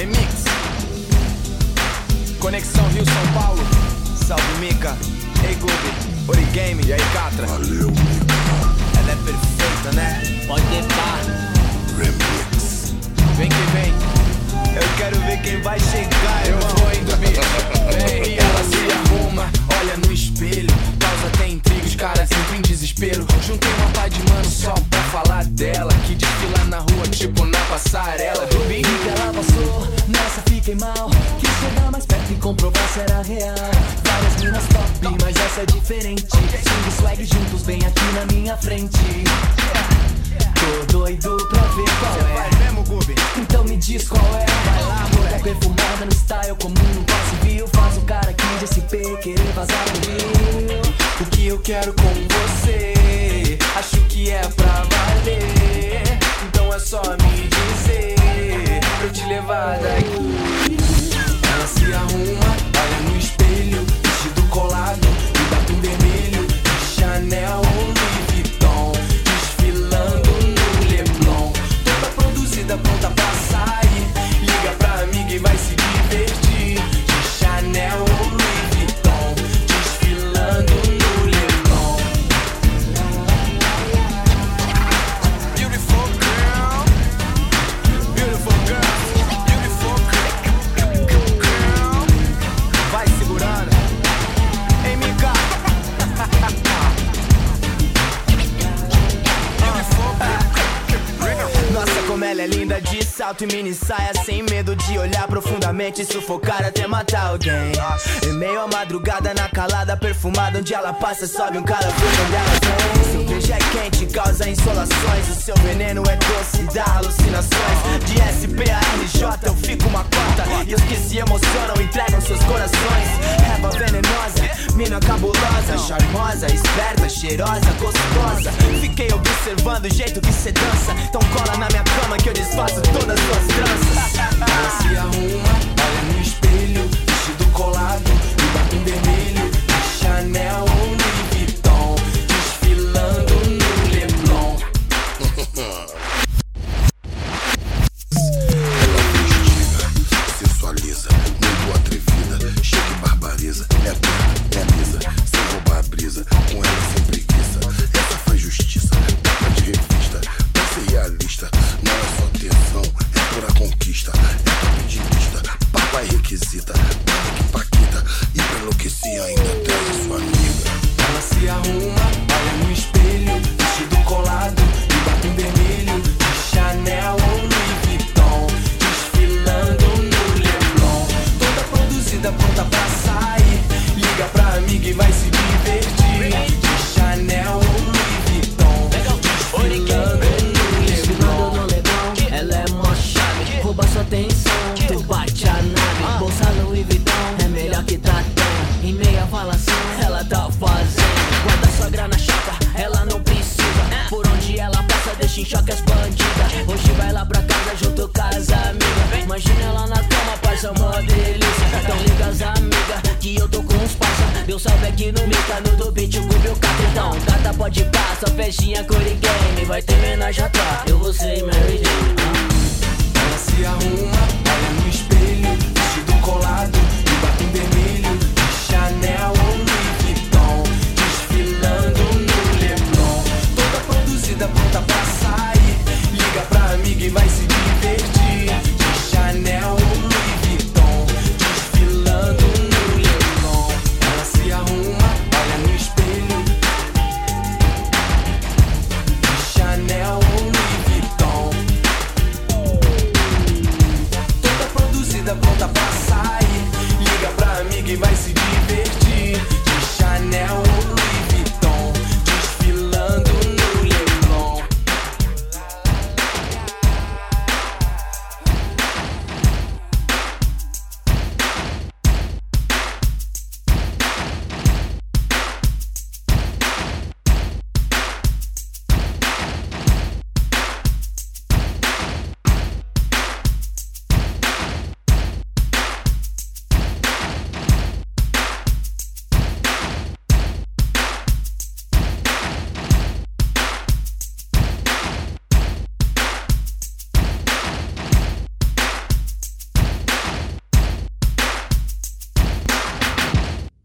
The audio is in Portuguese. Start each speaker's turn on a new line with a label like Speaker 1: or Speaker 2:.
Speaker 1: Remix. Conexão Rio São Paulo. Salve Mica. Ei Gube. Origame. E aí Catra.
Speaker 2: Valeu, Mica.
Speaker 3: Ela é perfeita, né? Pode deitar.
Speaker 2: Remix.
Speaker 3: Vem que vem. Eu quero ver quem vai chegar, irmão.
Speaker 4: Vi que ela passou, nessa fiquei mal. Quis chegar mais perto e comprovar se era real. Várias minas top, mas essa é diferente. Swing swag juntos, bem aqui na minha frente. Tô doido pra ver qual
Speaker 3: Você
Speaker 4: é.
Speaker 3: vai mesmo, Gubi?
Speaker 4: Então me diz qual é. Vai lá, mulher perfumada no style comum, não posso viu. Faz o cara aqui de SP querer vazar no rio.
Speaker 3: O que eu quero com você? Acho que é pra valer. Então é só me dizer pra eu te levar daqui. Salto e mini saia Sem medo de olhar profundamente e sufocar até matar alguém. Em meio à madrugada na calada perfumada Onde ela passa sobe um calafrio onde ela vem. Seu beijo é quente, causa insolações. O seu veneno é doce, dá alucinações. De SP a RJ eu fico uma cota E os que se emocionam entregam seus corações. Reva venenosa, mina cabulosa Charmosa, esperta, cheirosa, gostosa. Fiquei observando o jeito que cê dança. Então cola na minha cama que eu desfaço todas as suas tranças. Se arruma, olha no espelho Vestido colado e batom vermelho Chanel ou
Speaker 2: muito atrevida, chega e barbariza. É perto, é lisa, sem roubar a brisa, com ela sem preguiça. Essa faz justiça, capa de revista, pra ser realista. Não é só tesão, é pura conquista. É top de lista, papai requisita, nada que paquita. E pra enlouquecer ainda a sua amiga.
Speaker 3: Ela se arruma, produzida, pronta pra sair. Liga pra amiga e vai se divertir. De Chanel ou Louis Vuitton, desfilando no Leblon.
Speaker 4: no Leblon, ela é mó chave Rouba sua atenção, tu bate a nave Bolsa Louis Vuitton, é melhor que Tatão Em meia falação, ela tá fazendo. Guarda sua grana chapa, ela não precisa. Por onde ela passa, deixa em choque as bandidas. Hoje vai lá pra casa junto com as amigas. Imagina ela na cama, parça, mó delícia Deu salve aqui no Mica, no do beat, o Gubi, o Cata Então, Cata pode passar, festinha, core game Vai ter homenagem a tá, eu vou ser Mary Jane